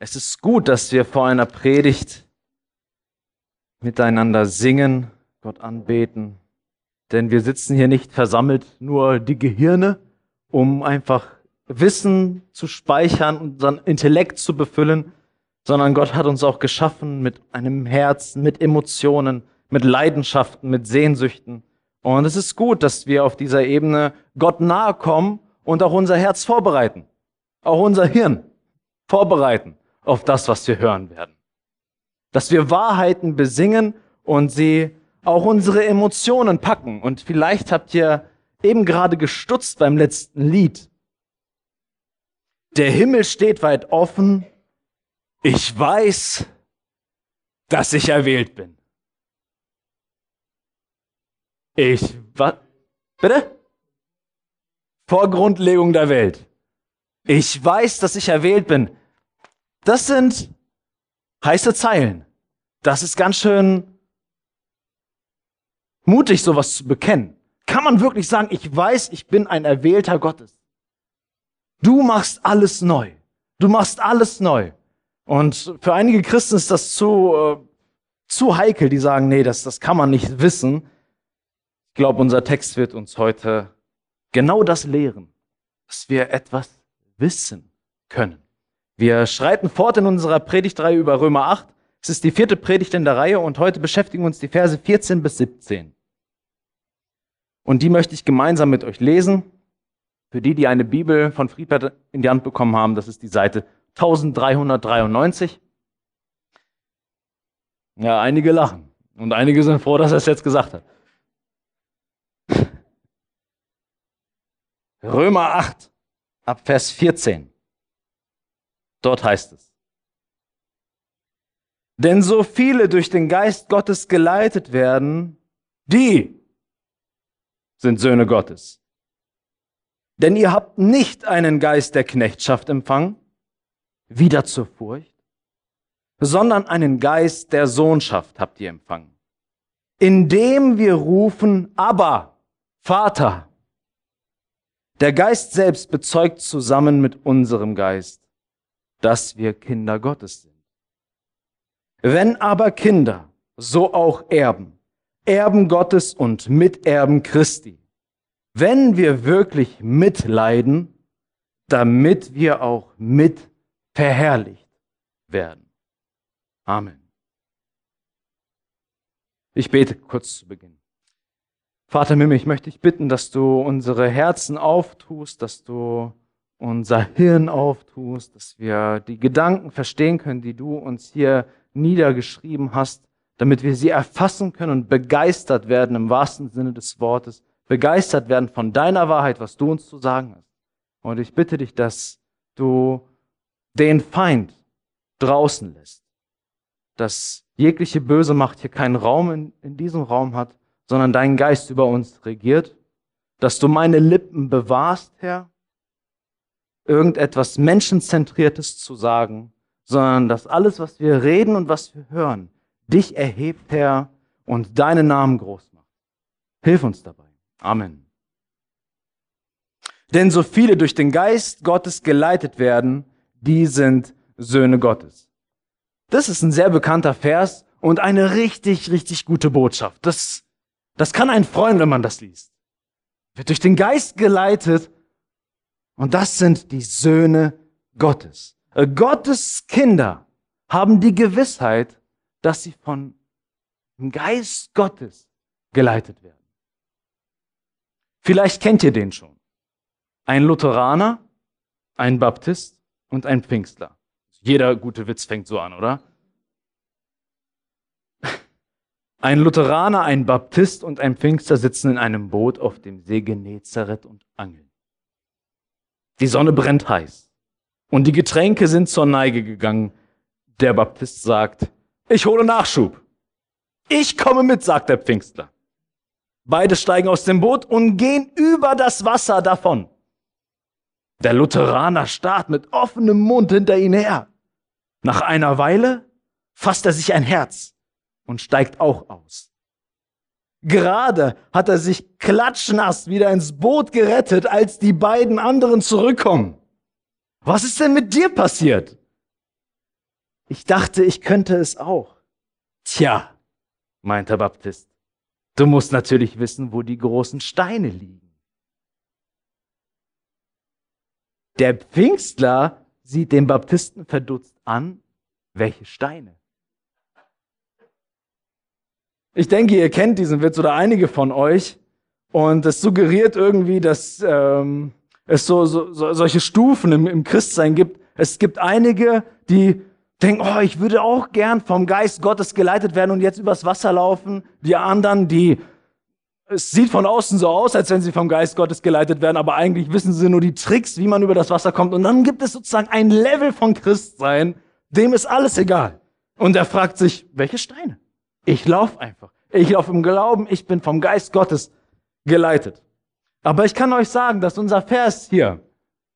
Es ist gut, dass wir vor einer Predigt miteinander singen, Gott anbeten, denn wir sitzen hier nicht versammelt nur die Gehirne, um einfach Wissen zu speichern, unseren Intellekt zu befüllen, sondern Gott hat uns auch geschaffen mit einem Herzen, mit Emotionen, mit Leidenschaften, mit Sehnsüchten. Und es ist gut, dass wir auf dieser Ebene Gott nahe kommen und auch unser Herz vorbereiten, auch unser Hirn vorbereiten auf das, was wir hören werden. Dass wir Wahrheiten besingen und sie auch unsere Emotionen packen. Und vielleicht habt ihr eben gerade gestutzt beim letzten Lied. Der Himmel steht weit offen. Ich weiß, dass ich erwählt bin. Ich, was? Bitte? Vor Grundlegung der Welt. Ich weiß, dass ich erwählt bin. Das sind heiße Zeilen. Das ist ganz schön mutig, sowas zu bekennen. Kann man wirklich sagen, ich weiß, ich bin ein Erwählter Gottes. Du machst alles neu. Du machst alles neu. Und für einige Christen ist das zu, äh, zu heikel, die sagen, nee, das, das kann man nicht wissen. Ich glaube, unser Text wird uns heute genau das lehren, dass wir etwas wissen können. Wir schreiten fort in unserer Predigtreihe über Römer 8. Es ist die vierte Predigt in der Reihe und heute beschäftigen uns die Verse 14 bis 17. Und die möchte ich gemeinsam mit euch lesen. Für die, die eine Bibel von Friedbert in die Hand bekommen haben, das ist die Seite 1393. Ja, einige lachen und einige sind froh, dass er es jetzt gesagt hat. Römer 8 ab Vers 14. Dort heißt es. Denn so viele durch den Geist Gottes geleitet werden, die sind Söhne Gottes. Denn ihr habt nicht einen Geist der Knechtschaft empfangen, wieder zur Furcht, sondern einen Geist der Sohnschaft habt ihr empfangen, indem wir rufen, aber Vater. Der Geist selbst bezeugt zusammen mit unserem Geist, dass wir Kinder Gottes sind. Wenn aber Kinder, so auch Erben, Erben Gottes und Miterben Christi, wenn wir wirklich mitleiden, damit wir auch mit verherrlicht werden. Amen. Ich bete kurz zu Beginn. Vater Mimme, ich möchte dich bitten, dass du unsere Herzen auftust, dass du unser Hirn auftust, dass wir die Gedanken verstehen können, die du uns hier niedergeschrieben hast, damit wir sie erfassen können und begeistert werden im wahrsten Sinne des Wortes, begeistert werden von deiner Wahrheit, was du uns zu sagen hast. Und ich bitte dich, dass du den Feind draußen lässt, dass jegliche böse Macht hier keinen Raum in, in diesem Raum hat, sondern dein Geist über uns regiert, dass du meine Lippen bewahrst, Herr, irgendetwas Menschenzentriertes zu sagen, sondern dass alles, was wir reden und was wir hören, dich erhebt, Herr, und deinen Namen groß macht. Hilf uns dabei. Amen. Denn so viele durch den Geist Gottes geleitet werden, die sind Söhne Gottes. Das ist ein sehr bekannter Vers und eine richtig, richtig gute Botschaft. Das, das kann einen freuen, wenn man das liest. Wird durch den Geist geleitet und das sind die Söhne Gottes. Äh, Gottes Kinder haben die Gewissheit, dass sie von dem Geist Gottes geleitet werden. Vielleicht kennt ihr den schon. Ein Lutheraner, ein Baptist und ein Pfingstler. Jeder gute Witz fängt so an, oder? Ein Lutheraner, ein Baptist und ein Pfingster sitzen in einem Boot auf dem See Genezareth und angeln. Die Sonne brennt heiß. Und die Getränke sind zur Neige gegangen. Der Baptist sagt, ich hole Nachschub. Ich komme mit, sagt der Pfingstler. Beide steigen aus dem Boot und gehen über das Wasser davon. Der Lutheraner starrt mit offenem Mund hinter ihnen her. Nach einer Weile fasst er sich ein Herz und steigt auch aus. Gerade hat er sich klatschnass wieder ins Boot gerettet, als die beiden anderen zurückkommen. Was ist denn mit dir passiert? Ich dachte, ich könnte es auch. Tja, meint der Baptist, du musst natürlich wissen, wo die großen Steine liegen. Der Pfingstler sieht den Baptisten verdutzt an, welche Steine? Ich denke, ihr kennt diesen Witz oder einige von euch. Und es suggeriert irgendwie, dass ähm, es so, so, so solche Stufen im, im Christsein gibt. Es gibt einige, die denken, oh, ich würde auch gern vom Geist Gottes geleitet werden und jetzt übers Wasser laufen. Die anderen, die es sieht von außen so aus, als wenn sie vom Geist Gottes geleitet werden, aber eigentlich wissen sie nur die Tricks, wie man über das Wasser kommt. Und dann gibt es sozusagen ein Level von Christsein, dem ist alles egal. Und er fragt sich, welche Steine? Ich laufe einfach. Ich laufe im Glauben, ich bin vom Geist Gottes geleitet. Aber ich kann euch sagen, dass unser Vers hier,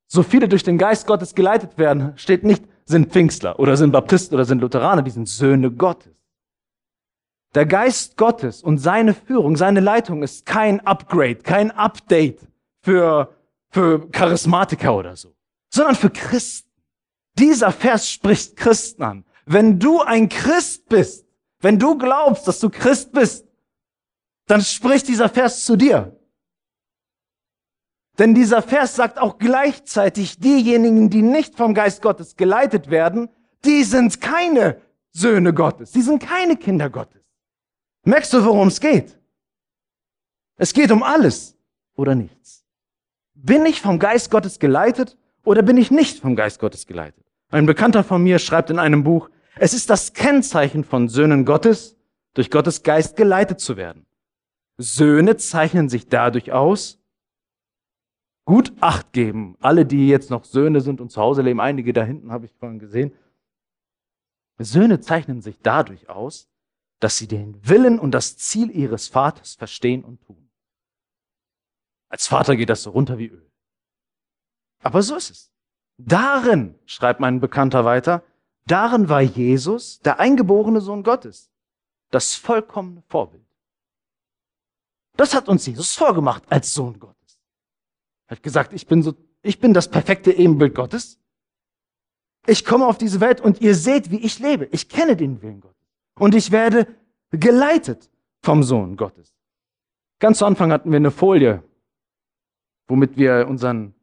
so viele durch den Geist Gottes geleitet werden, steht nicht, sind Pfingstler oder sind Baptisten oder sind Lutheraner, die sind Söhne Gottes. Der Geist Gottes und seine Führung, seine Leitung ist kein Upgrade, kein Update für, für Charismatiker oder so, sondern für Christen. Dieser Vers spricht Christen an. Wenn du ein Christ bist, wenn du glaubst, dass du Christ bist, dann spricht dieser Vers zu dir. Denn dieser Vers sagt auch gleichzeitig, diejenigen, die nicht vom Geist Gottes geleitet werden, die sind keine Söhne Gottes, die sind keine Kinder Gottes. Merkst du, worum es geht? Es geht um alles oder nichts. Bin ich vom Geist Gottes geleitet oder bin ich nicht vom Geist Gottes geleitet? Ein Bekannter von mir schreibt in einem Buch, es ist das Kennzeichen von Söhnen Gottes, durch Gottes Geist geleitet zu werden. Söhne zeichnen sich dadurch aus, gut Acht geben. Alle, die jetzt noch Söhne sind und zu Hause leben, einige da hinten habe ich vorhin gesehen. Söhne zeichnen sich dadurch aus, dass sie den Willen und das Ziel ihres Vaters verstehen und tun. Als Vater geht das so runter wie Öl. Aber so ist es. Darin, schreibt mein Bekannter weiter, darin war Jesus, der eingeborene Sohn Gottes, das vollkommene Vorbild. Das hat uns Jesus vorgemacht als Sohn Gottes. Er hat gesagt, ich bin so, ich bin das perfekte Ebenbild Gottes. Ich komme auf diese Welt und ihr seht, wie ich lebe. Ich kenne den Willen Gottes. Und ich werde geleitet vom Sohn Gottes. Ganz zu Anfang hatten wir eine Folie, womit wir unseren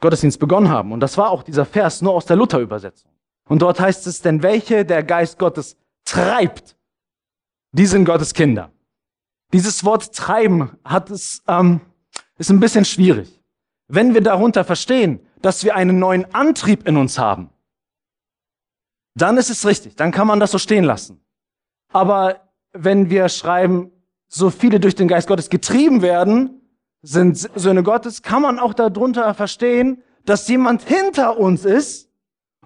Gottesdienst begonnen haben. Und das war auch dieser Vers nur aus der Luther-Übersetzung. Und dort heißt es, denn welche der Geist Gottes treibt, die sind Gottes Kinder. Dieses Wort treiben hat es, ähm, ist ein bisschen schwierig. Wenn wir darunter verstehen, dass wir einen neuen Antrieb in uns haben, dann ist es richtig, dann kann man das so stehen lassen. Aber wenn wir schreiben, so viele durch den Geist Gottes getrieben werden, sind Söhne Gottes, kann man auch darunter verstehen, dass jemand hinter uns ist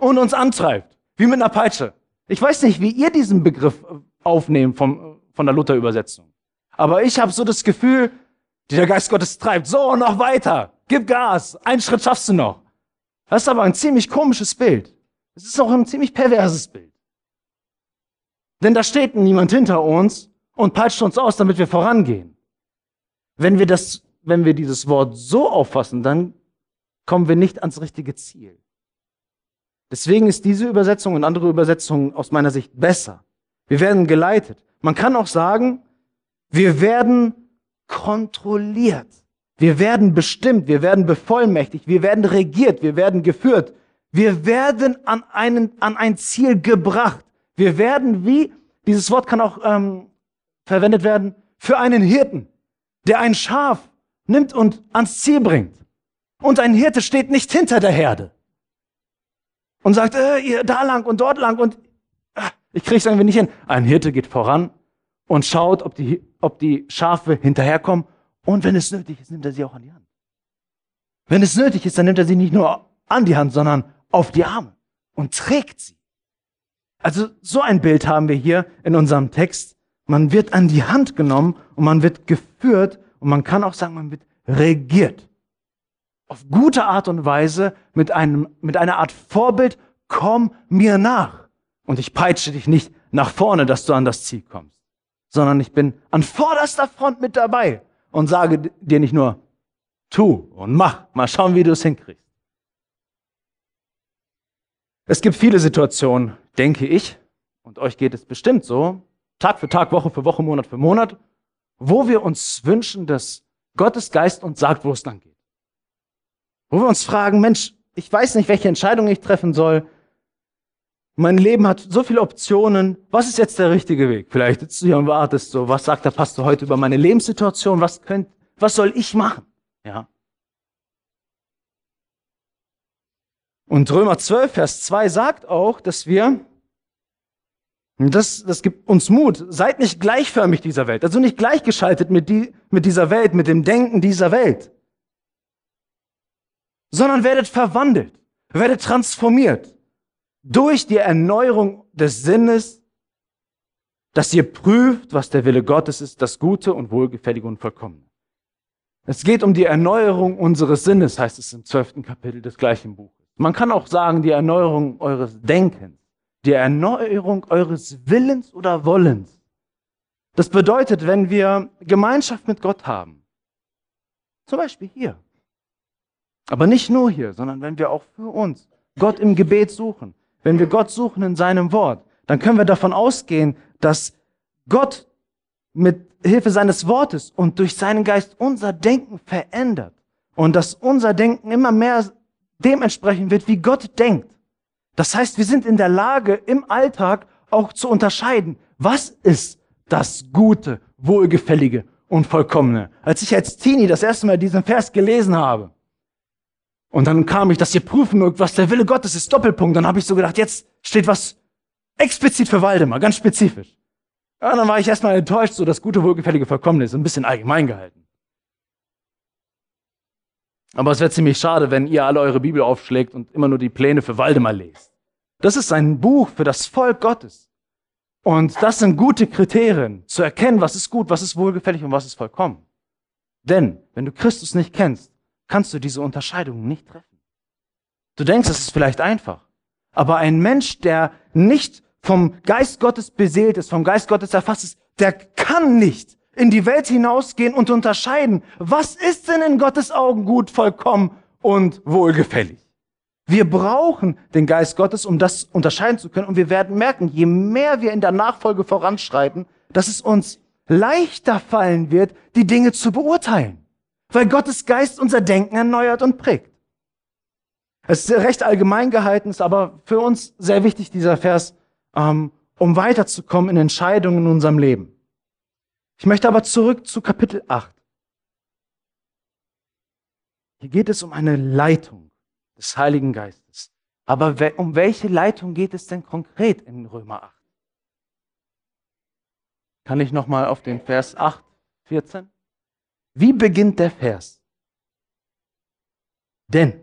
und uns antreibt. Wie mit einer Peitsche. Ich weiß nicht, wie ihr diesen Begriff aufnehmt vom, von der Luther-Übersetzung. Aber ich habe so das Gefühl, der Geist Gottes treibt. So, noch weiter. Gib Gas. Einen Schritt schaffst du noch. Das ist aber ein ziemlich komisches Bild. Es ist auch ein ziemlich perverses Bild. Denn da steht niemand hinter uns und peitscht uns aus, damit wir vorangehen. Wenn wir das, wenn wir dieses Wort so auffassen, dann kommen wir nicht ans richtige Ziel. Deswegen ist diese Übersetzung und andere Übersetzungen aus meiner Sicht besser. Wir werden geleitet. Man kann auch sagen, wir werden kontrolliert. Wir werden bestimmt, wir werden bevollmächtigt, wir werden regiert, wir werden geführt. Wir werden an, einen, an ein Ziel gebracht. Wir werden wie, dieses Wort kann auch ähm, verwendet werden, für einen Hirten, der ein Schaf nimmt und ans Ziel bringt. Und ein Hirte steht nicht hinter der Herde und sagt, äh, ihr da lang und dort lang und äh, ich krieg's irgendwie nicht hin. Ein Hirte geht voran und schaut, ob die, ob die Schafe hinterherkommen und wenn es nötig ist, nimmt er sie auch an die Hand. Wenn es nötig ist, dann nimmt er sie nicht nur an die Hand, sondern auf die Arme und trägt sie. Also so ein Bild haben wir hier in unserem Text. Man wird an die Hand genommen und man wird geführt und man kann auch sagen, man wird regiert. Auf gute Art und Weise mit einem, mit einer Art Vorbild, komm mir nach. Und ich peitsche dich nicht nach vorne, dass du an das Ziel kommst, sondern ich bin an vorderster Front mit dabei und sage dir nicht nur, tu und mach, mal schauen, wie du es hinkriegst. Es gibt viele Situationen, denke ich, und euch geht es bestimmt so, Tag für Tag, Woche für Woche, Monat für Monat, wo wir uns wünschen, dass Gottes Geist uns sagt, wo es lang geht. Wo wir uns fragen, Mensch, ich weiß nicht, welche Entscheidung ich treffen soll. Mein Leben hat so viele Optionen. Was ist jetzt der richtige Weg? Vielleicht sitzt du hier und wartest so, was sagt der Pastor heute über meine Lebenssituation? Was könnt, was soll ich machen? Ja. Und Römer 12, Vers 2 sagt auch, dass wir, das, das gibt uns Mut, seid nicht gleichförmig dieser Welt, also nicht gleichgeschaltet mit, die, mit dieser Welt, mit dem Denken dieser Welt, sondern werdet verwandelt, werdet transformiert durch die Erneuerung des Sinnes, dass ihr prüft, was der Wille Gottes ist, das Gute und Wohlgefällige und Vollkommene. Es geht um die Erneuerung unseres Sinnes, heißt es im zwölften Kapitel des gleichen Buches. Man kann auch sagen, die Erneuerung eures Denkens, die Erneuerung eures Willens oder Wollens. Das bedeutet, wenn wir Gemeinschaft mit Gott haben, zum Beispiel hier, aber nicht nur hier, sondern wenn wir auch für uns Gott im Gebet suchen, wenn wir Gott suchen in seinem Wort, dann können wir davon ausgehen, dass Gott mit Hilfe seines Wortes und durch seinen Geist unser Denken verändert und dass unser Denken immer mehr dementsprechend wird, wie Gott denkt. Das heißt, wir sind in der Lage, im Alltag auch zu unterscheiden, was ist das Gute, Wohlgefällige und Vollkommene. Als ich als Teenie das erste Mal diesen Vers gelesen habe, und dann kam ich, dass ihr prüfen mögt, was der Wille Gottes ist, Doppelpunkt, dann habe ich so gedacht, jetzt steht was explizit für Waldemar, ganz spezifisch. Ja, dann war ich erstmal enttäuscht, so das gute, wohlgefällige, vollkommene ist ein bisschen allgemein gehalten. Aber es wäre ziemlich schade, wenn ihr alle eure Bibel aufschlägt und immer nur die Pläne für Waldemar lest. Das ist ein Buch für das Volk Gottes. Und das sind gute Kriterien, zu erkennen, was ist gut, was ist wohlgefällig und was ist vollkommen. Denn wenn du Christus nicht kennst, kannst du diese Unterscheidung nicht treffen. Du denkst, es ist vielleicht einfach. Aber ein Mensch, der nicht vom Geist Gottes beseelt ist, vom Geist Gottes erfasst ist, der kann nicht in die Welt hinausgehen und unterscheiden, was ist denn in Gottes Augen gut, vollkommen und wohlgefällig. Wir brauchen den Geist Gottes, um das unterscheiden zu können. Und wir werden merken, je mehr wir in der Nachfolge voranschreiten, dass es uns leichter fallen wird, die Dinge zu beurteilen. Weil Gottes Geist unser Denken erneuert und prägt. Es ist recht allgemein gehalten, ist aber für uns sehr wichtig, dieser Vers, ähm, um weiterzukommen in Entscheidungen in unserem Leben. Ich möchte aber zurück zu Kapitel 8. Hier geht es um eine Leitung des Heiligen Geistes. Aber um welche Leitung geht es denn konkret in Römer 8? Kann ich nochmal auf den Vers 8, 14? Wie beginnt der Vers? Denn,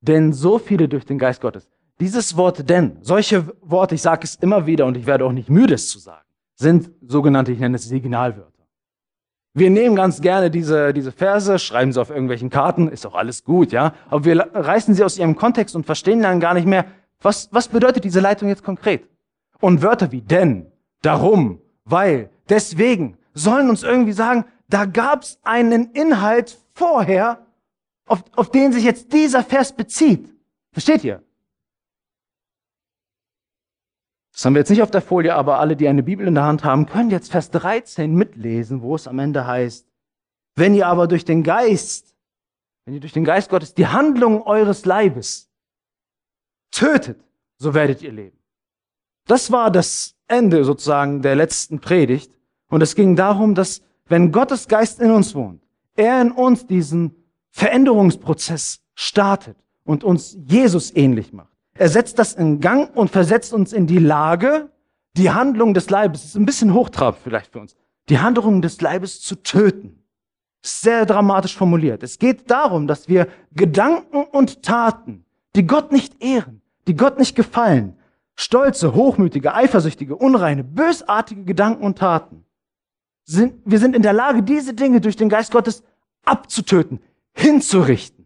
denn so viele durch den Geist Gottes. Dieses Wort denn, solche Worte, ich sage es immer wieder und ich werde auch nicht müde, es zu sagen sind sogenannte, ich nenne es Signalwörter. Wir nehmen ganz gerne diese, diese Verse, schreiben sie auf irgendwelchen Karten, ist auch alles gut, ja. Aber wir reißen sie aus ihrem Kontext und verstehen dann gar nicht mehr, was, was bedeutet diese Leitung jetzt konkret? Und Wörter wie denn, darum, weil, deswegen sollen uns irgendwie sagen, da gab es einen Inhalt vorher, auf, auf den sich jetzt dieser Vers bezieht. Versteht ihr? Das haben wir jetzt nicht auf der Folie, aber alle, die eine Bibel in der Hand haben, können jetzt Vers 13 mitlesen, wo es am Ende heißt, wenn ihr aber durch den Geist, wenn ihr durch den Geist Gottes die Handlung eures Leibes tötet, so werdet ihr leben. Das war das Ende sozusagen der letzten Predigt. Und es ging darum, dass wenn Gottes Geist in uns wohnt, er in uns diesen Veränderungsprozess startet und uns Jesus ähnlich macht. Er setzt das in Gang und versetzt uns in die Lage, die Handlung des Leibes, ist ein bisschen hochtrabend vielleicht für uns, die Handlung des Leibes zu töten. Sehr dramatisch formuliert. Es geht darum, dass wir Gedanken und Taten, die Gott nicht ehren, die Gott nicht gefallen, stolze, hochmütige, eifersüchtige, unreine, bösartige Gedanken und Taten, sind, wir sind in der Lage, diese Dinge durch den Geist Gottes abzutöten, hinzurichten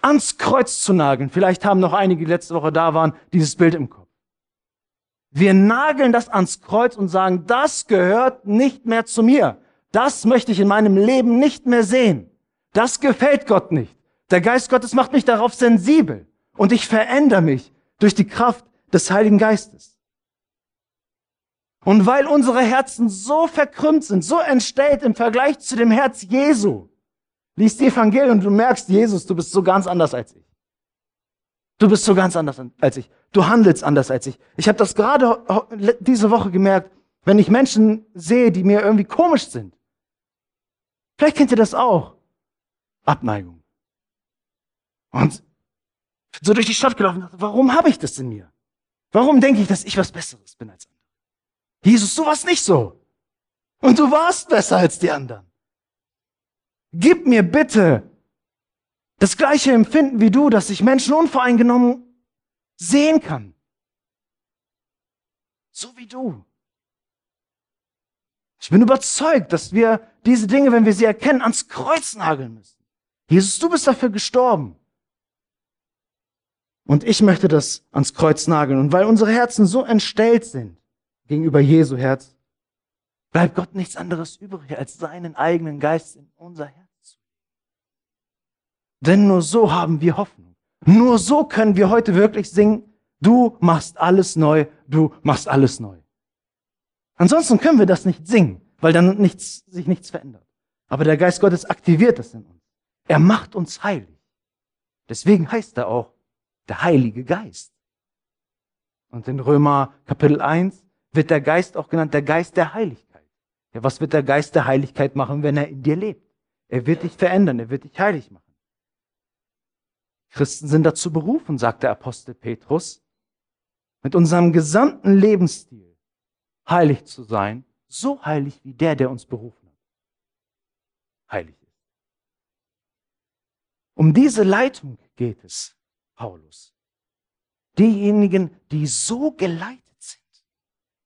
ans Kreuz zu nageln. Vielleicht haben noch einige, die letzte Woche da waren, dieses Bild im Kopf. Wir nageln das ans Kreuz und sagen, das gehört nicht mehr zu mir. Das möchte ich in meinem Leben nicht mehr sehen. Das gefällt Gott nicht. Der Geist Gottes macht mich darauf sensibel und ich verändere mich durch die Kraft des Heiligen Geistes. Und weil unsere Herzen so verkrümmt sind, so entstellt im Vergleich zu dem Herz Jesu, liest die Evangelium und du merkst, Jesus, du bist so ganz anders als ich. Du bist so ganz anders als ich. Du handelst anders als ich. Ich habe das gerade diese Woche gemerkt, wenn ich Menschen sehe, die mir irgendwie komisch sind. Vielleicht kennt ihr das auch. Abneigung. Und so durch die Stadt gelaufen, warum habe ich das in mir? Warum denke ich, dass ich was Besseres bin als andere? Jesus, du warst nicht so. Und du warst besser als die anderen. Gib mir bitte das gleiche Empfinden wie du, dass ich Menschen unvoreingenommen sehen kann. So wie du. Ich bin überzeugt, dass wir diese Dinge, wenn wir sie erkennen, ans Kreuz nageln müssen. Jesus, du bist dafür gestorben. Und ich möchte das ans Kreuz nageln. Und weil unsere Herzen so entstellt sind gegenüber Jesu Herz, bleibt Gott nichts anderes übrig, als seinen eigenen Geist in unser Herz zu. Denn nur so haben wir Hoffnung. Nur so können wir heute wirklich singen, du machst alles neu, du machst alles neu. Ansonsten können wir das nicht singen, weil dann nichts, sich nichts verändert. Aber der Geist Gottes aktiviert das in uns. Er macht uns heilig. Deswegen heißt er auch der Heilige Geist. Und in Römer Kapitel 1 wird der Geist auch genannt der Geist der Heiligkeit. Ja, was wird der Geist der Heiligkeit machen, wenn er in dir lebt? Er wird dich verändern, er wird dich heilig machen. Christen sind dazu berufen, sagt der Apostel Petrus, mit unserem gesamten Lebensstil heilig zu sein, so heilig wie der, der uns berufen hat. Heilig ist. Um diese Leitung geht es, Paulus. Diejenigen, die so geleitet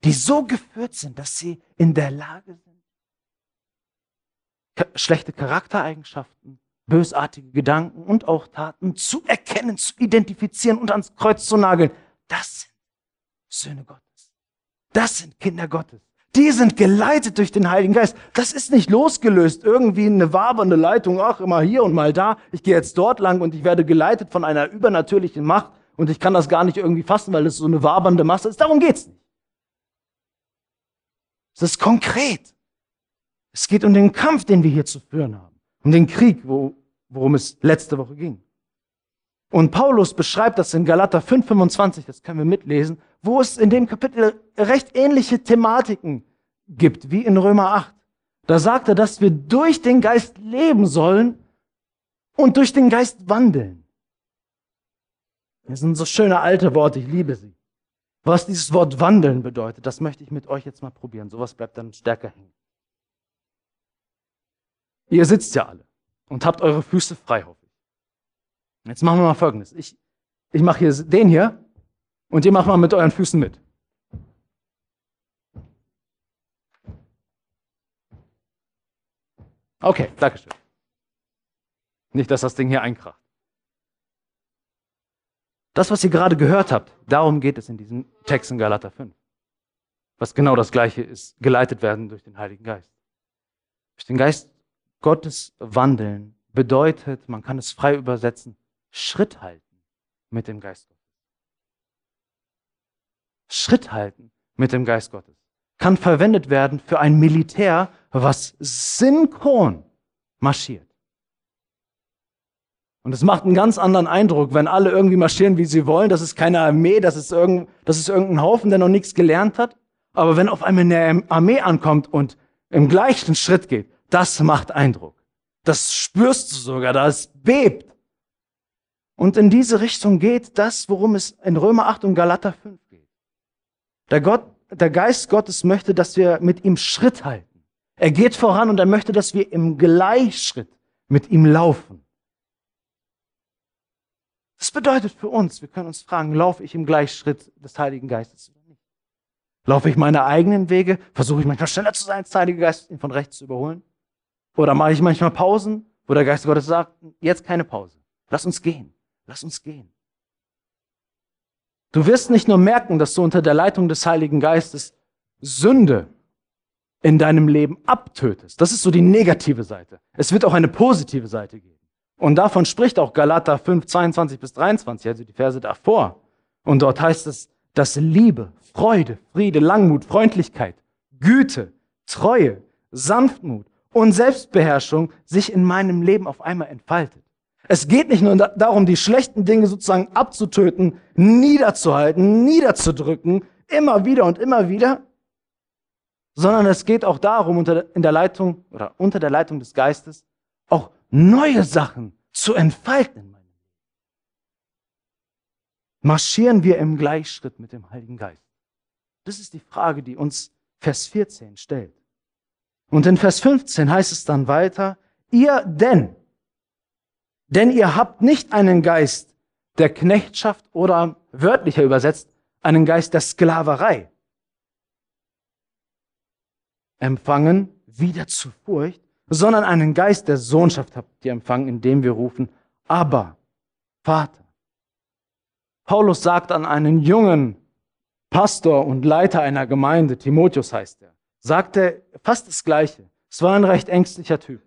die so geführt sind, dass sie in der Lage sind, schlechte Charaktereigenschaften, bösartige Gedanken und auch Taten zu erkennen, zu identifizieren und ans Kreuz zu nageln. Das sind Söhne Gottes. Das sind Kinder Gottes. Die sind geleitet durch den Heiligen Geist. Das ist nicht losgelöst, irgendwie eine wabernde Leitung, ach, immer hier und mal da. Ich gehe jetzt dort lang und ich werde geleitet von einer übernatürlichen Macht und ich kann das gar nicht irgendwie fassen, weil es so eine wabernde Masse ist. Darum geht's nicht. Es ist konkret. Es geht um den Kampf, den wir hier zu führen haben. Um den Krieg, wo, worum es letzte Woche ging. Und Paulus beschreibt das in Galater 5,25, das können wir mitlesen, wo es in dem Kapitel recht ähnliche Thematiken gibt wie in Römer 8. Da sagt er, dass wir durch den Geist leben sollen und durch den Geist wandeln. Das sind so schöne alte Worte, ich liebe sie. Was dieses Wort wandeln bedeutet, das möchte ich mit euch jetzt mal probieren. Sowas bleibt dann stärker hängen. Ihr sitzt ja alle und habt eure Füße frei, hoffe ich. Jetzt machen wir mal Folgendes. Ich, ich mache hier den hier und ihr macht mal mit euren Füßen mit. Okay, Dankeschön. Nicht, dass das Ding hier einkracht. Das, was ihr gerade gehört habt, darum geht es in diesem Text in Galater 5. Was genau das Gleiche ist, geleitet werden durch den Heiligen Geist. Durch den Geist Gottes wandeln bedeutet, man kann es frei übersetzen, Schritt halten mit dem Geist Gottes. Schritt halten mit dem Geist Gottes kann verwendet werden für ein Militär, was synchron marschiert. Und es macht einen ganz anderen Eindruck, wenn alle irgendwie marschieren, wie sie wollen. Das ist keine Armee, das ist, irgend, das ist irgendein Haufen, der noch nichts gelernt hat. Aber wenn auf einmal eine Armee ankommt und im gleichen Schritt geht, das macht Eindruck. Das spürst du sogar, das bebt. Und in diese Richtung geht das, worum es in Römer 8 und Galater 5 geht. Der, Gott, der Geist Gottes möchte, dass wir mit ihm Schritt halten. Er geht voran und er möchte, dass wir im Gleichschritt mit ihm laufen. Das bedeutet für uns, wir können uns fragen, laufe ich im Gleichschritt des Heiligen Geistes oder nicht? Laufe ich meine eigenen Wege? Versuche ich manchmal schneller zu sein als der Heilige Geist, ihn von rechts zu überholen? Oder mache ich manchmal Pausen, wo der Geist Gottes sagt, jetzt keine Pause. Lass uns gehen. Lass uns gehen. Du wirst nicht nur merken, dass du unter der Leitung des Heiligen Geistes Sünde in deinem Leben abtötest. Das ist so die negative Seite. Es wird auch eine positive Seite geben. Und davon spricht auch Galater 5, 22 bis 23, also die Verse davor. Und dort heißt es, dass Liebe, Freude, Friede, Langmut, Freundlichkeit, Güte, Treue, Sanftmut und Selbstbeherrschung sich in meinem Leben auf einmal entfaltet. Es geht nicht nur darum, die schlechten Dinge sozusagen abzutöten, niederzuhalten, niederzudrücken, immer wieder und immer wieder, sondern es geht auch darum, unter, der Leitung oder unter der Leitung des Geistes auch neue Sachen zu entfalten. Marschieren wir im Gleichschritt mit dem Heiligen Geist? Das ist die Frage, die uns Vers 14 stellt. Und in Vers 15 heißt es dann weiter, ihr denn, denn ihr habt nicht einen Geist der Knechtschaft oder wörtlicher übersetzt, einen Geist der Sklaverei empfangen, wieder zu Furcht, sondern einen Geist der Sohnschaft habt ihr empfangen, indem wir rufen, aber Vater. Paulus sagt an einen jungen Pastor und Leiter einer Gemeinde, Timotheus heißt er, sagte fast das Gleiche. Es war ein recht ängstlicher Typ,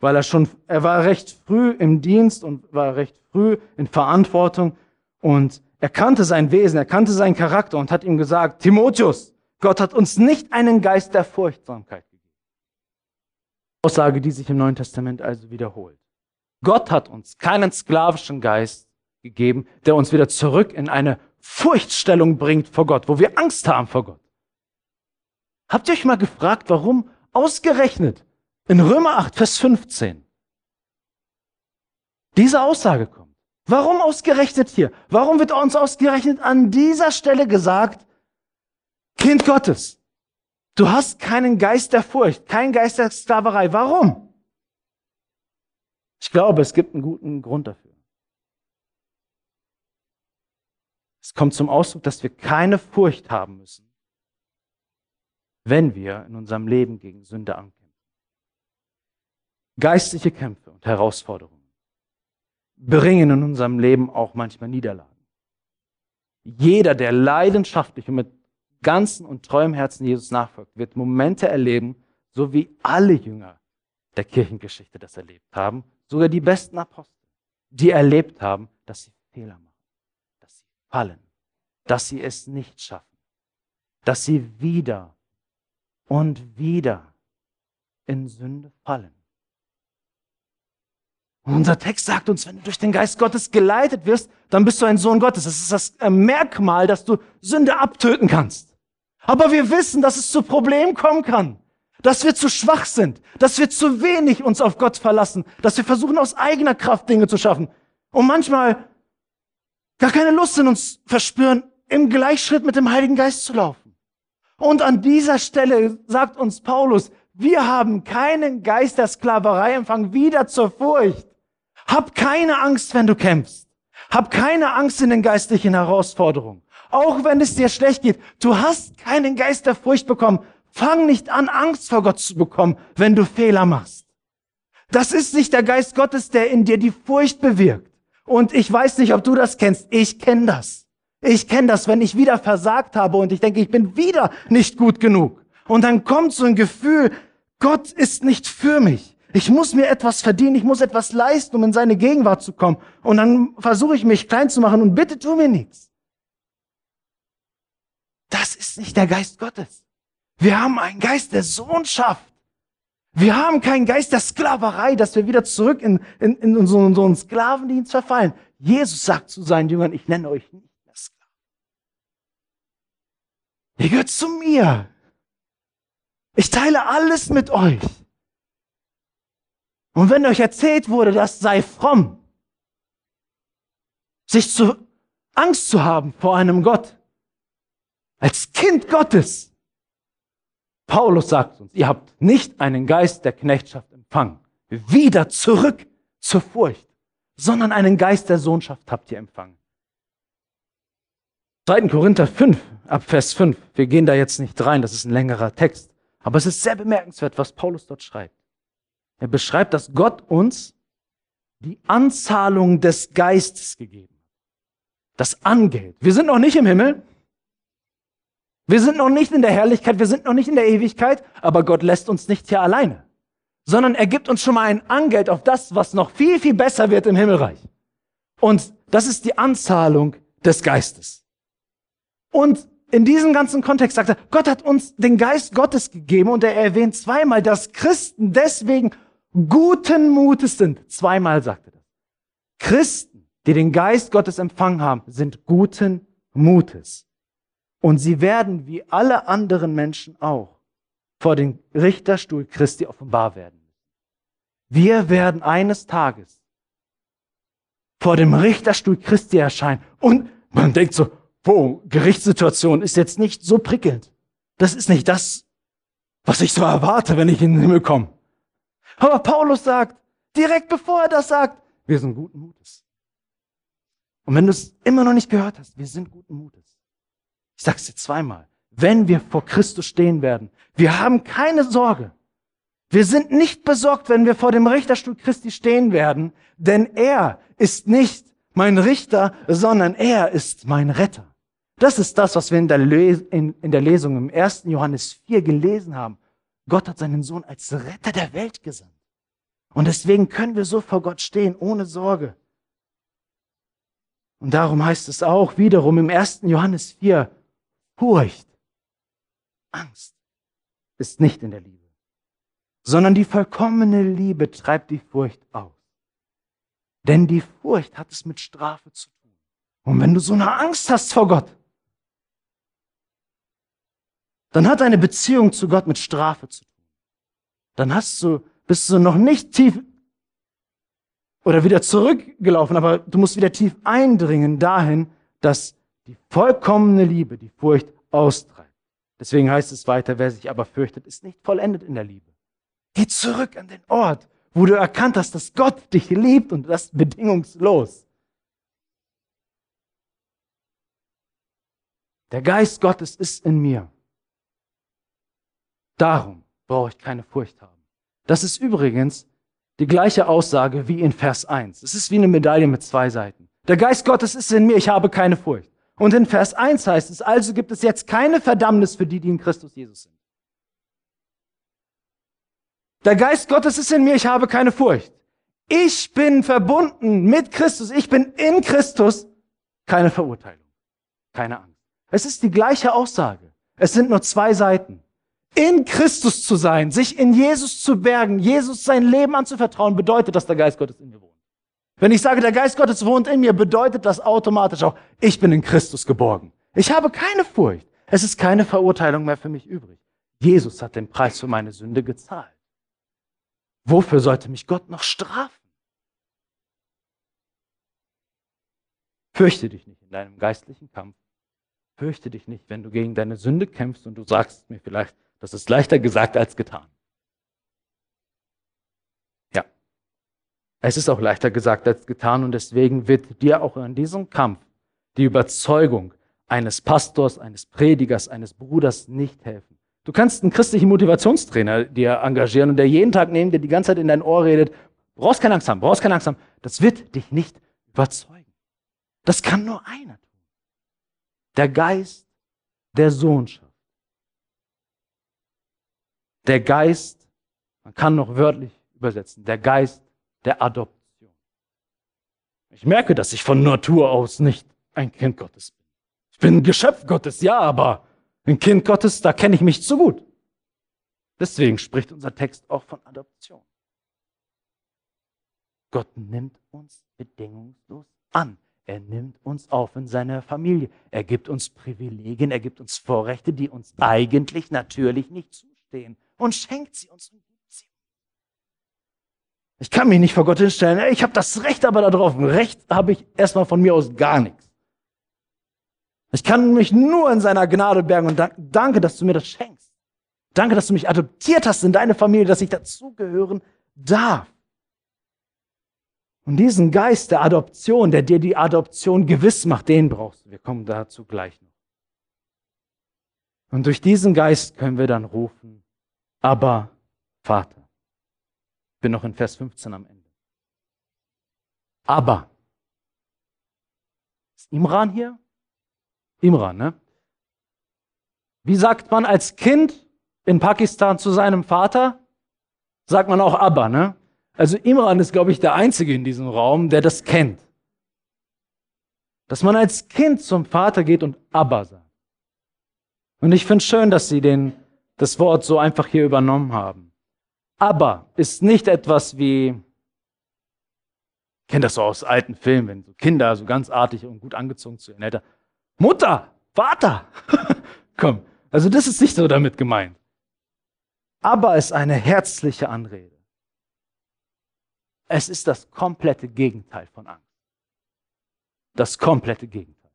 weil er schon, er war recht früh im Dienst und war recht früh in Verantwortung und er kannte sein Wesen, er kannte seinen Charakter und hat ihm gesagt, Timotheus, Gott hat uns nicht einen Geist der Furchtsamkeit. Aussage, die sich im Neuen Testament also wiederholt. Gott hat uns keinen sklavischen Geist gegeben, der uns wieder zurück in eine Furchtstellung bringt vor Gott, wo wir Angst haben vor Gott. Habt ihr euch mal gefragt, warum ausgerechnet in Römer 8, Vers 15 diese Aussage kommt? Warum ausgerechnet hier? Warum wird uns ausgerechnet an dieser Stelle gesagt, Kind Gottes, du hast keinen Geist der Furcht, keinen Geist der Sklaverei. Warum? Ich glaube, es gibt einen guten Grund dafür. Es kommt zum Ausdruck, dass wir keine Furcht haben müssen, wenn wir in unserem Leben gegen Sünde ankämpfen. Geistliche Kämpfe und Herausforderungen bringen in unserem Leben auch manchmal Niederlagen. Jeder, der leidenschaftlich und mit ganzen und treuem Herzen Jesus nachfolgt, wird Momente erleben, so wie alle Jünger der Kirchengeschichte das erlebt haben, sogar die besten Apostel, die erlebt haben, dass sie Fehler machen, dass sie fallen, dass sie es nicht schaffen, dass sie wieder und wieder in Sünde fallen. Unser Text sagt uns, wenn du durch den Geist Gottes geleitet wirst, dann bist du ein Sohn Gottes. Das ist das Merkmal, dass du Sünde abtöten kannst. Aber wir wissen, dass es zu Problemen kommen kann. Dass wir zu schwach sind. Dass wir zu wenig uns auf Gott verlassen. Dass wir versuchen, aus eigener Kraft Dinge zu schaffen. Und manchmal gar keine Lust in uns verspüren, im Gleichschritt mit dem Heiligen Geist zu laufen. Und an dieser Stelle sagt uns Paulus, wir haben keinen Geist der Sklaverei empfangen, wieder zur Furcht. Hab keine Angst, wenn du kämpfst. Hab keine Angst in den geistlichen Herausforderungen. Auch wenn es dir schlecht geht. Du hast keinen Geist der Furcht bekommen. Fang nicht an, Angst vor Gott zu bekommen, wenn du Fehler machst. Das ist nicht der Geist Gottes, der in dir die Furcht bewirkt. Und ich weiß nicht, ob du das kennst. Ich kenne das. Ich kenne das, wenn ich wieder versagt habe und ich denke, ich bin wieder nicht gut genug. Und dann kommt so ein Gefühl, Gott ist nicht für mich. Ich muss mir etwas verdienen, ich muss etwas leisten, um in seine Gegenwart zu kommen. Und dann versuche ich mich klein zu machen und bitte tu mir nichts. Das ist nicht der Geist Gottes. Wir haben einen Geist der Sohnschaft. Wir haben keinen Geist der Sklaverei, dass wir wieder zurück in, in, in unseren, einen Sklavendienst verfallen. Jesus sagt zu seinen Jüngern, ich nenne euch nicht Ihr gehört zu mir. Ich teile alles mit euch. Und wenn euch erzählt wurde, das sei fromm, sich zu Angst zu haben vor einem Gott, als Kind Gottes, Paulus sagt uns, ihr habt nicht einen Geist der Knechtschaft empfangen, wieder zurück zur Furcht, sondern einen Geist der Sohnschaft habt ihr empfangen. 2. Korinther 5, ab Vers 5. Wir gehen da jetzt nicht rein, das ist ein längerer Text. Aber es ist sehr bemerkenswert, was Paulus dort schreibt. Er beschreibt, dass Gott uns die Anzahlung des Geistes gegeben hat. Das Angeld. Wir sind noch nicht im Himmel. Wir sind noch nicht in der Herrlichkeit. Wir sind noch nicht in der Ewigkeit. Aber Gott lässt uns nicht hier alleine. Sondern er gibt uns schon mal ein Angeld auf das, was noch viel, viel besser wird im Himmelreich. Und das ist die Anzahlung des Geistes. Und in diesem ganzen Kontext sagt er, Gott hat uns den Geist Gottes gegeben und er erwähnt zweimal, dass Christen deswegen guten Mutes sind. Zweimal sagt er das. Christen, die den Geist Gottes empfangen haben, sind guten Mutes. Und sie werden wie alle anderen Menschen auch vor den Richterstuhl Christi offenbar werden. Wir werden eines Tages vor dem Richterstuhl Christi erscheinen. Und man denkt so, wo Gerichtssituation ist jetzt nicht so prickelnd. Das ist nicht das, was ich so erwarte, wenn ich in den Himmel komme. Aber Paulus sagt, direkt bevor er das sagt, wir sind guten Mutes. Und wenn du es immer noch nicht gehört hast, wir sind guten Mutes. Ich sage es dir zweimal. Wenn wir vor Christus stehen werden, wir haben keine Sorge. Wir sind nicht besorgt, wenn wir vor dem Richterstuhl Christi stehen werden, denn er ist nicht mein Richter, sondern er ist mein Retter. Das ist das, was wir in der, Les in, in der Lesung im 1. Johannes 4 gelesen haben. Gott hat seinen Sohn als Retter der Welt gesandt. Und deswegen können wir so vor Gott stehen, ohne Sorge. Und darum heißt es auch wiederum im 1. Johannes 4, Furcht, Angst ist nicht in der Liebe, sondern die vollkommene Liebe treibt die Furcht aus. Denn die Furcht hat es mit Strafe zu tun. Und wenn du so eine Angst hast vor Gott, dann hat eine Beziehung zu Gott mit Strafe zu tun. Dann hast du, bist du noch nicht tief oder wieder zurückgelaufen, aber du musst wieder tief eindringen dahin, dass die vollkommene Liebe die Furcht austreibt. Deswegen heißt es weiter, wer sich aber fürchtet, ist nicht vollendet in der Liebe. Geh zurück an den Ort, wo du erkannt hast, dass Gott dich liebt und das bedingungslos. Der Geist Gottes ist in mir. Darum brauche ich keine Furcht haben. Das ist übrigens die gleiche Aussage wie in Vers 1. Es ist wie eine Medaille mit zwei Seiten. Der Geist Gottes ist in mir, ich habe keine Furcht. Und in Vers 1 heißt es, also gibt es jetzt keine Verdammnis für die, die in Christus Jesus sind. Der Geist Gottes ist in mir, ich habe keine Furcht. Ich bin verbunden mit Christus, ich bin in Christus, keine Verurteilung, keine Angst. Es ist die gleiche Aussage. Es sind nur zwei Seiten. In Christus zu sein, sich in Jesus zu bergen, Jesus sein Leben anzuvertrauen, bedeutet, dass der Geist Gottes in mir. Wenn ich sage, der Geist Gottes wohnt in mir, bedeutet das automatisch auch, ich bin in Christus geborgen. Ich habe keine Furcht. Es ist keine Verurteilung mehr für mich übrig. Jesus hat den Preis für meine Sünde gezahlt. Wofür sollte mich Gott noch strafen? Fürchte dich nicht in deinem geistlichen Kampf. Fürchte dich nicht, wenn du gegen deine Sünde kämpfst und du sagst mir vielleicht, das ist leichter gesagt als getan. Ja. Es ist auch leichter gesagt als getan und deswegen wird dir auch in diesem Kampf die Überzeugung eines Pastors, eines Predigers, eines Bruders nicht helfen. Du kannst einen christlichen Motivationstrainer dir engagieren und der jeden Tag neben dir die ganze Zeit in dein Ohr redet, brauchst keine Angst haben, brauchst keine Angst haben. Das wird dich nicht überzeugen. Das kann nur einer tun. Der Geist der Sohnschaft. Der Geist, man kann noch wörtlich übersetzen, der Geist der Adoption. Ich merke, dass ich von Natur aus nicht ein Kind Gottes bin. Ich bin ein Geschöpf Gottes, ja, aber ein Kind Gottes, da kenne ich mich zu gut. Deswegen spricht unser Text auch von Adoption. Gott nimmt uns bedingungslos an. Er nimmt uns auf in seine Familie. Er gibt uns Privilegien, er gibt uns Vorrechte, die uns eigentlich natürlich nicht zustehen und schenkt sie uns sie. Ich kann mich nicht vor Gott hinstellen, ich habe das Recht aber darauf. Recht habe ich erstmal von mir aus gar nichts. Ich kann mich nur in seiner Gnade bergen und danke, dass du mir das schenkst. Danke, dass du mich adoptiert hast in deine Familie, dass ich dazugehören darf. Und diesen Geist der Adoption, der dir die Adoption gewiss macht, den brauchst du. Wir kommen dazu gleich noch. Und durch diesen Geist können wir dann rufen, aber Vater. Bin noch in Vers 15 am Ende. Aber. Ist Imran hier? Imran, ne? Wie sagt man als Kind in Pakistan zu seinem Vater? Sagt man auch Abba, ne? Also Imran ist, glaube ich, der Einzige in diesem Raum, der das kennt. Dass man als Kind zum Vater geht und Abba sagt. Und ich finde schön, dass Sie den, das Wort so einfach hier übernommen haben. Aber ist nicht etwas wie, ich kenne das so aus alten Filmen, wenn so Kinder so ganz artig und gut angezogen zu ihren Eltern, Mutter, Vater, komm. Also das ist nicht so damit gemeint. Aber ist eine herzliche Anrede. Es ist das komplette Gegenteil von Angst. Das komplette Gegenteil.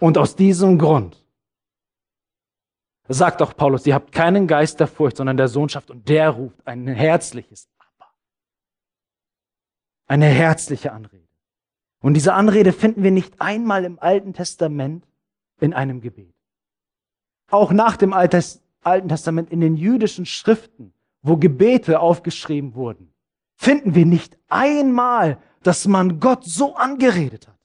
Und aus diesem Grund sagt auch Paulus, ihr habt keinen Geist der Furcht, sondern der Sohnschaft und der ruft ein herzliches Aber. Eine herzliche Anrede. Und diese Anrede finden wir nicht einmal im Alten Testament in einem Gebet. Auch nach dem Alten Testament in den jüdischen Schriften, wo Gebete aufgeschrieben wurden, finden wir nicht einmal, dass man Gott so angeredet hat.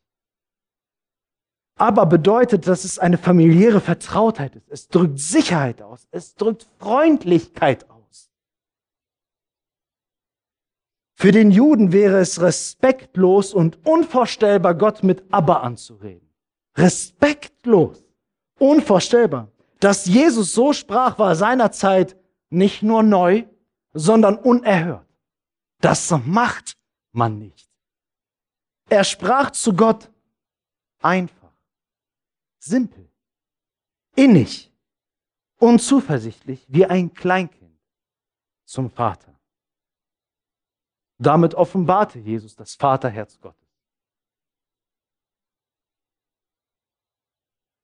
Aber bedeutet, dass es eine familiäre Vertrautheit ist. Es drückt Sicherheit aus. Es drückt Freundlichkeit aus. Für den Juden wäre es respektlos und unvorstellbar, Gott mit Aber anzureden. Respektlos. Unvorstellbar. Dass Jesus so sprach, war seinerzeit nicht nur neu, sondern unerhört. Das macht man nicht. Er sprach zu Gott einfach, simpel, innig und zuversichtlich wie ein Kleinkind zum Vater. Damit offenbarte Jesus das Vaterherz Gottes.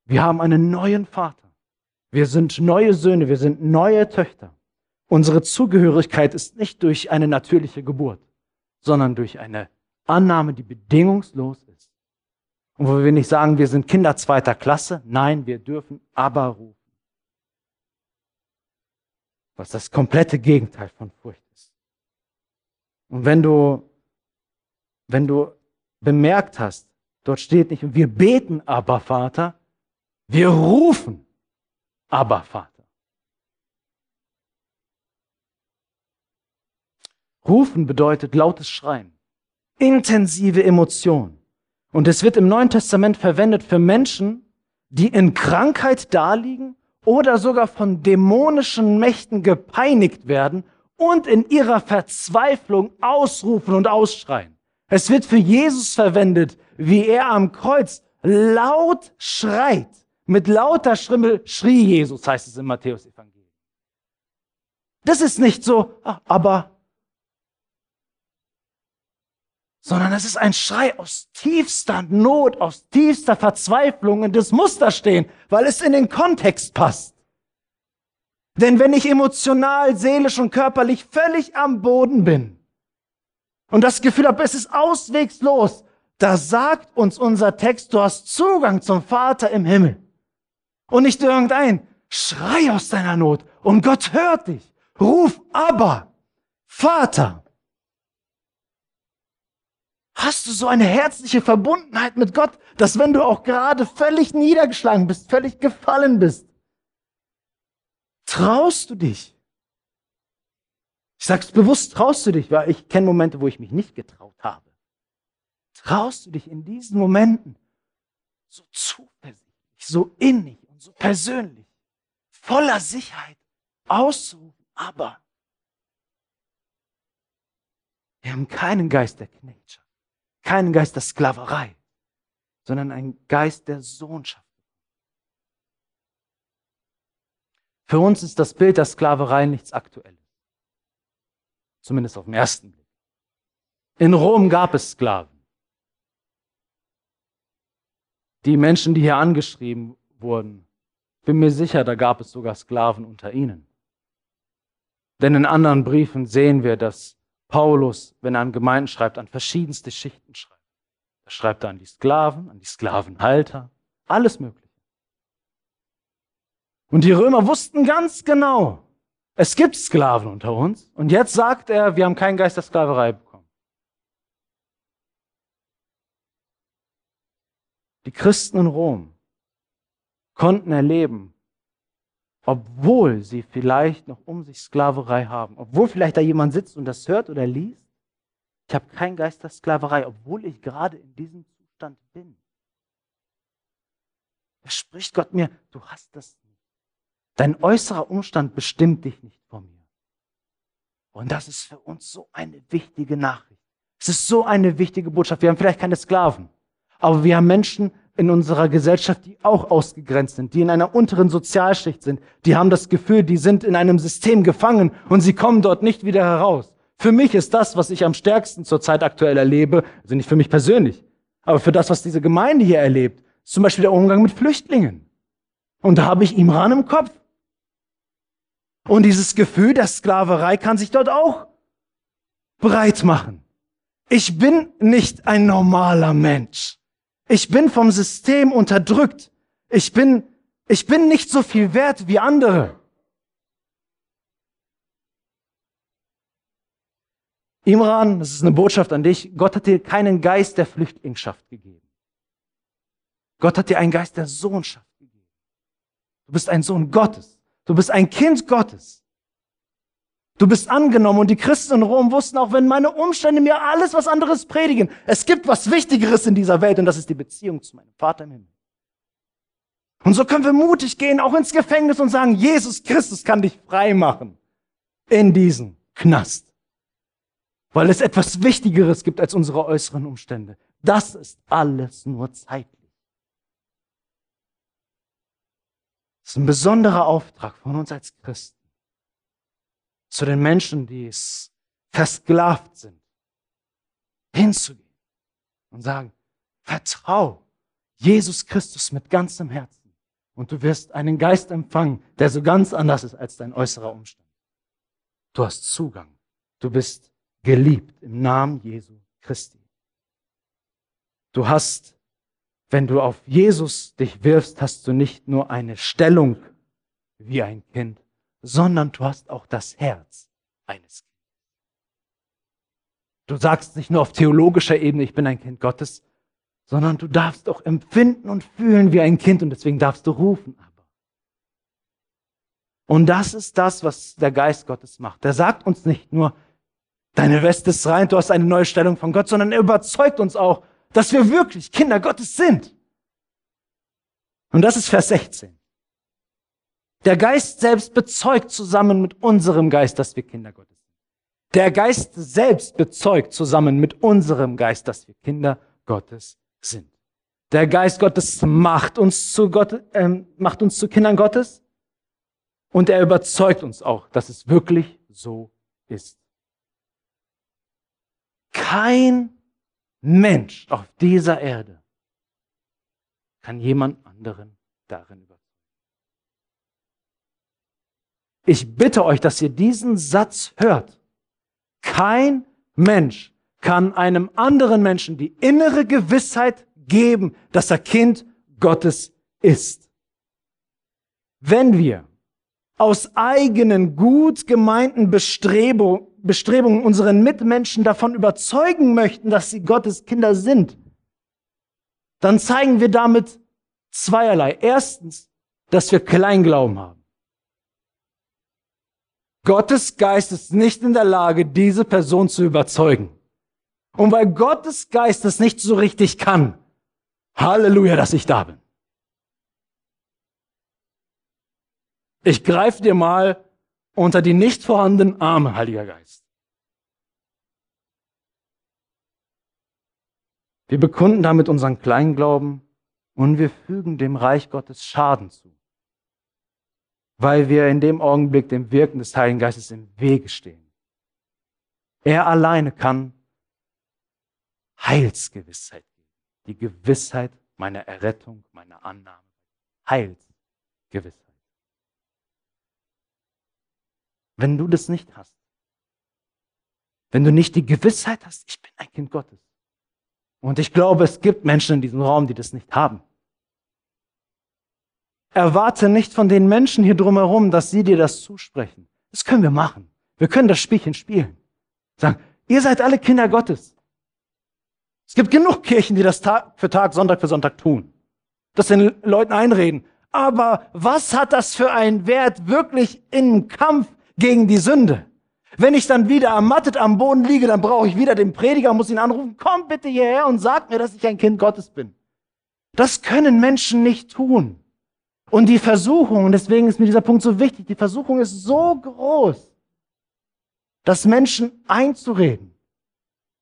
Wir haben einen neuen Vater. Wir sind neue Söhne, wir sind neue Töchter. Unsere Zugehörigkeit ist nicht durch eine natürliche Geburt, sondern durch eine Annahme, die bedingungslos ist. Und wo wir nicht sagen, wir sind Kinder zweiter Klasse, nein, wir dürfen aber rufen. Was das komplette Gegenteil von Furcht ist. Und wenn du, wenn du bemerkt hast, dort steht nicht, wir beten aber Vater, wir rufen aber Vater. Rufen bedeutet lautes Schreien intensive Emotion. Und es wird im Neuen Testament verwendet für Menschen, die in Krankheit daliegen oder sogar von dämonischen Mächten gepeinigt werden und in ihrer Verzweiflung ausrufen und ausschreien. Es wird für Jesus verwendet, wie er am Kreuz laut schreit. Mit lauter Schrimmel schrie Jesus, heißt es im Matthäus Evangelium. Das ist nicht so, ah, aber sondern es ist ein Schrei aus tiefster Not, aus tiefster Verzweiflung und das muss da stehen, weil es in den Kontext passt. Denn wenn ich emotional, seelisch und körperlich völlig am Boden bin und das Gefühl habe, es ist auswegslos, da sagt uns unser Text, du hast Zugang zum Vater im Himmel. Und nicht irgendein, schrei aus deiner Not und Gott hört dich. Ruf aber, Vater. Hast du so eine herzliche Verbundenheit mit Gott, dass wenn du auch gerade völlig niedergeschlagen bist, völlig gefallen bist, traust du dich? Ich sag's bewusst, traust du dich, weil ich kenne Momente, wo ich mich nicht getraut habe. Traust du dich in diesen Momenten so zuversichtlich, so innig und so persönlich, voller Sicherheit auszurufen, aber wir haben keinen Geist der Knechtschaft keinen Geist der Sklaverei, sondern einen Geist der Sohnschaft. Für uns ist das Bild der Sklaverei nichts Aktuelles. Zumindest auf den ersten Blick. In Rom gab es Sklaven. Die Menschen, die hier angeschrieben wurden, bin mir sicher, da gab es sogar Sklaven unter ihnen. Denn in anderen Briefen sehen wir, dass Paulus, wenn er an Gemeinden schreibt, an verschiedenste Schichten schreibt. Er schreibt an die Sklaven, an die Sklavenhalter, alles Mögliche. Und die Römer wussten ganz genau, es gibt Sklaven unter uns. Und jetzt sagt er, wir haben keinen Geist der Sklaverei bekommen. Die Christen in Rom konnten erleben, obwohl sie vielleicht noch um sich Sklaverei haben, obwohl vielleicht da jemand sitzt und das hört oder liest. Ich habe keinen Geist der Sklaverei, obwohl ich gerade in diesem Zustand bin. verspricht Gott mir, du hast das nicht. Dein äußerer Umstand bestimmt dich nicht vor mir. Und das ist für uns so eine wichtige Nachricht. Es ist so eine wichtige Botschaft. Wir haben vielleicht keine Sklaven, aber wir haben Menschen in unserer Gesellschaft, die auch ausgegrenzt sind, die in einer unteren Sozialschicht sind. Die haben das Gefühl, die sind in einem System gefangen und sie kommen dort nicht wieder heraus. Für mich ist das, was ich am stärksten zurzeit aktuell erlebe, also nicht für mich persönlich, aber für das, was diese Gemeinde hier erlebt, zum Beispiel der Umgang mit Flüchtlingen. Und da habe ich Imran im Kopf. Und dieses Gefühl der Sklaverei kann sich dort auch breit machen. Ich bin nicht ein normaler Mensch. Ich bin vom System unterdrückt. Ich bin, ich bin nicht so viel wert wie andere. Imran, das ist eine Botschaft an dich. Gott hat dir keinen Geist der Flüchtlingschaft gegeben. Gott hat dir einen Geist der Sohnschaft gegeben. Du bist ein Sohn Gottes. Du bist ein Kind Gottes. Du bist angenommen und die Christen in Rom wussten, auch wenn meine Umstände mir alles was anderes predigen, es gibt was Wichtigeres in dieser Welt und das ist die Beziehung zu meinem Vater im Himmel. Und so können wir mutig gehen, auch ins Gefängnis und sagen, Jesus Christus kann dich frei machen in diesen Knast. Weil es etwas Wichtigeres gibt als unsere äußeren Umstände. Das ist alles nur zeitlich. Das ist ein besonderer Auftrag von uns als Christen. Zu den Menschen, die es versklavt sind, hinzugehen und sagen, vertrau Jesus Christus mit ganzem Herzen und du wirst einen Geist empfangen, der so ganz anders ist als dein äußerer Umstand. Du hast Zugang. Du bist geliebt im Namen Jesu Christi. Du hast wenn du auf Jesus dich wirfst, hast du nicht nur eine Stellung wie ein Kind, sondern du hast auch das Herz eines Kindes. Du sagst nicht nur auf theologischer Ebene, ich bin ein Kind Gottes, sondern du darfst auch empfinden und fühlen wie ein Kind und deswegen darfst du rufen. Und das ist das, was der Geist Gottes macht. Er sagt uns nicht nur, deine Weste ist rein, du hast eine neue Stellung von Gott, sondern er überzeugt uns auch, dass wir wirklich Kinder Gottes sind. Und das ist Vers 16. Der Geist selbst bezeugt zusammen mit unserem Geist, dass wir Kinder Gottes sind. Der Geist selbst bezeugt zusammen mit unserem Geist, dass wir Kinder Gottes sind. Der Geist Gottes macht uns zu Gott, äh, macht uns zu Kindern Gottes und er überzeugt uns auch, dass es wirklich so ist. Kein Mensch auf dieser Erde kann jemand anderen darin Ich bitte euch, dass ihr diesen Satz hört. Kein Mensch kann einem anderen Menschen die innere Gewissheit geben, dass er Kind Gottes ist. Wenn wir aus eigenen gut gemeinten Bestrebungen Bestrebungen, unseren Mitmenschen davon überzeugen möchten, dass sie Gottes Kinder sind, dann zeigen wir damit zweierlei. Erstens, dass wir Kleinglauben haben. Gottes Geist ist nicht in der Lage, diese Person zu überzeugen. Und weil Gottes Geist es nicht so richtig kann, Halleluja, dass ich da bin. Ich greife dir mal unter die nicht vorhandenen Arme, Heiliger Geist. Wir bekunden damit unseren Kleinglauben und wir fügen dem Reich Gottes Schaden zu, weil wir in dem Augenblick dem Wirken des Heiligen Geistes im Wege stehen. Er alleine kann Heilsgewissheit geben, die Gewissheit meiner Errettung, meiner Annahme, Heilsgewissheit. wenn du das nicht hast. Wenn du nicht die Gewissheit hast, ich bin ein Kind Gottes. Und ich glaube, es gibt Menschen in diesem Raum, die das nicht haben. Erwarte nicht von den Menschen hier drumherum, dass sie dir das zusprechen. Das können wir machen. Wir können das Spielchen spielen. Sagen, ihr seid alle Kinder Gottes. Es gibt genug Kirchen, die das Tag für Tag, Sonntag für Sonntag tun. Das den Leuten einreden. Aber was hat das für einen Wert wirklich im Kampf gegen die Sünde. Wenn ich dann wieder ermattet am Boden liege, dann brauche ich wieder den Prediger, muss ihn anrufen, komm bitte hierher und sag mir, dass ich ein Kind Gottes bin. Das können Menschen nicht tun. Und die Versuchung, und deswegen ist mir dieser Punkt so wichtig, die Versuchung ist so groß, das Menschen einzureden.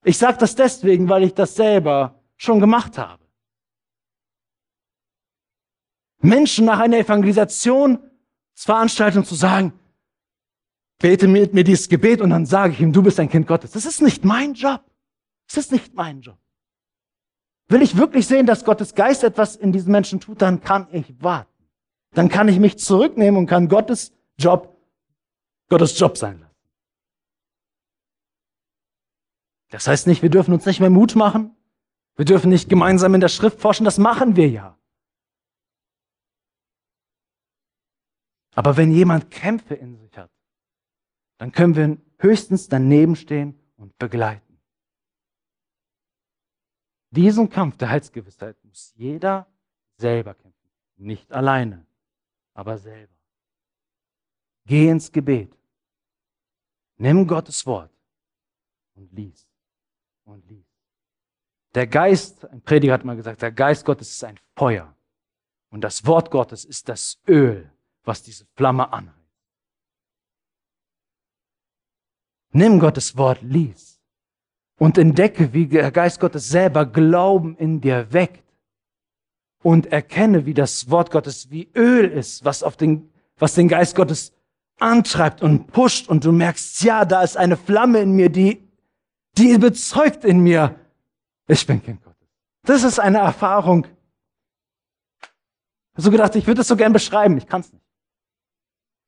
Ich sage das deswegen, weil ich das selber schon gemacht habe. Menschen nach einer Evangelisationsveranstaltung zu sagen, bete mit mir dieses Gebet und dann sage ich ihm, du bist ein Kind Gottes. Das ist nicht mein Job. Das ist nicht mein Job. Will ich wirklich sehen, dass Gottes Geist etwas in diesen Menschen tut, dann kann ich warten. Dann kann ich mich zurücknehmen und kann Gottes Job Gottes Job sein lassen. Das heißt nicht, wir dürfen uns nicht mehr Mut machen. Wir dürfen nicht gemeinsam in der Schrift forschen. Das machen wir ja. Aber wenn jemand Kämpfe in sich hat, dann können wir höchstens daneben stehen und begleiten. Diesen Kampf der Heilsgewissheit muss jeder selber kämpfen. Nicht alleine, aber selber. Geh ins Gebet. Nimm Gottes Wort und lies und lies. Der Geist, ein Prediger hat mal gesagt, der Geist Gottes ist ein Feuer. Und das Wort Gottes ist das Öl, was diese Flamme anheizt. Nimm Gottes Wort, lies und entdecke, wie der Geist Gottes selber Glauben in dir weckt und erkenne, wie das Wort Gottes wie Öl ist, was auf den, was den Geist Gottes antreibt und pusht und du merkst, ja, da ist eine Flamme in mir, die, die bezeugt in mir, ich bin Kind Gottes. Das ist eine Erfahrung. Ich so gedacht, ich würde es so gern beschreiben, ich kann es nicht.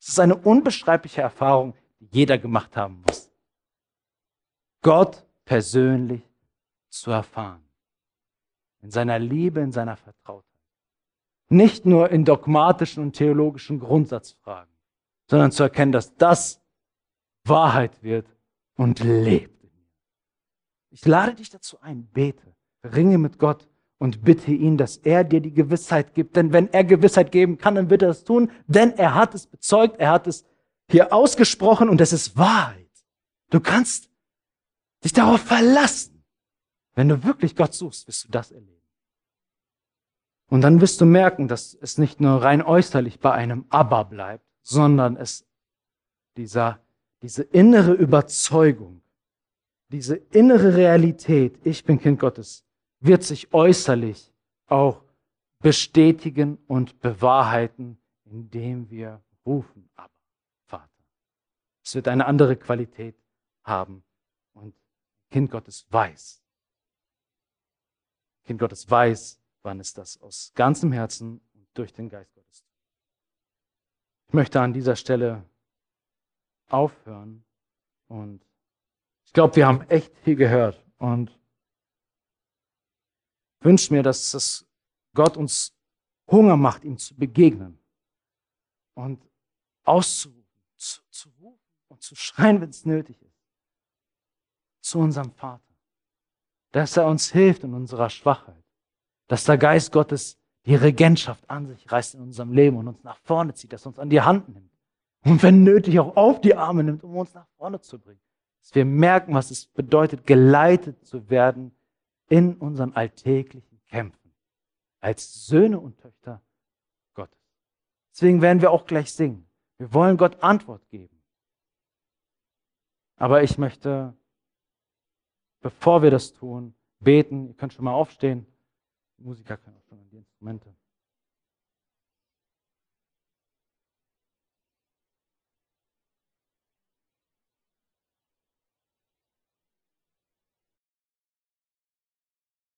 Es ist eine unbeschreibliche Erfahrung, die jeder gemacht haben muss. Gott persönlich zu erfahren. In seiner Liebe, in seiner Vertrautheit. Nicht nur in dogmatischen und theologischen Grundsatzfragen, sondern zu erkennen, dass das Wahrheit wird und lebt. Ich lade dich dazu ein, bete, ringe mit Gott und bitte ihn, dass er dir die Gewissheit gibt. Denn wenn er Gewissheit geben kann, dann wird er es tun, denn er hat es bezeugt, er hat es hier ausgesprochen und es ist Wahrheit. Du kannst dich darauf verlassen. Wenn du wirklich Gott suchst, wirst du das erleben. Und dann wirst du merken, dass es nicht nur rein äußerlich bei einem Aber bleibt, sondern es dieser, diese innere Überzeugung, diese innere Realität, ich bin Kind Gottes, wird sich äußerlich auch bestätigen und bewahrheiten, indem wir rufen, aber Vater. Es wird eine andere Qualität haben und Kind Gottes weiß. Kind Gottes weiß, wann es das aus ganzem Herzen und durch den Geist Gottes tut. Ich möchte an dieser Stelle aufhören und ich glaube, wir haben echt viel gehört und wünsche mir, dass es Gott uns Hunger macht, ihm zu begegnen und auszurufen, zu, zu rufen und zu schreien, wenn es nötig ist, zu unserem Vater. Dass er uns hilft in unserer Schwachheit, dass der Geist Gottes die Regentschaft an sich reißt in unserem Leben und uns nach vorne zieht, dass er uns an die Hand nimmt und wenn nötig auch auf die Arme nimmt, um uns nach vorne zu bringen. Dass wir merken, was es bedeutet, geleitet zu werden in unseren alltäglichen Kämpfen als Söhne und Töchter Gottes. Deswegen werden wir auch gleich singen. Wir wollen Gott Antwort geben. Aber ich möchte, bevor wir das tun, beten. Ihr könnt schon mal aufstehen. Die Musiker können auch schon an die Instrumente.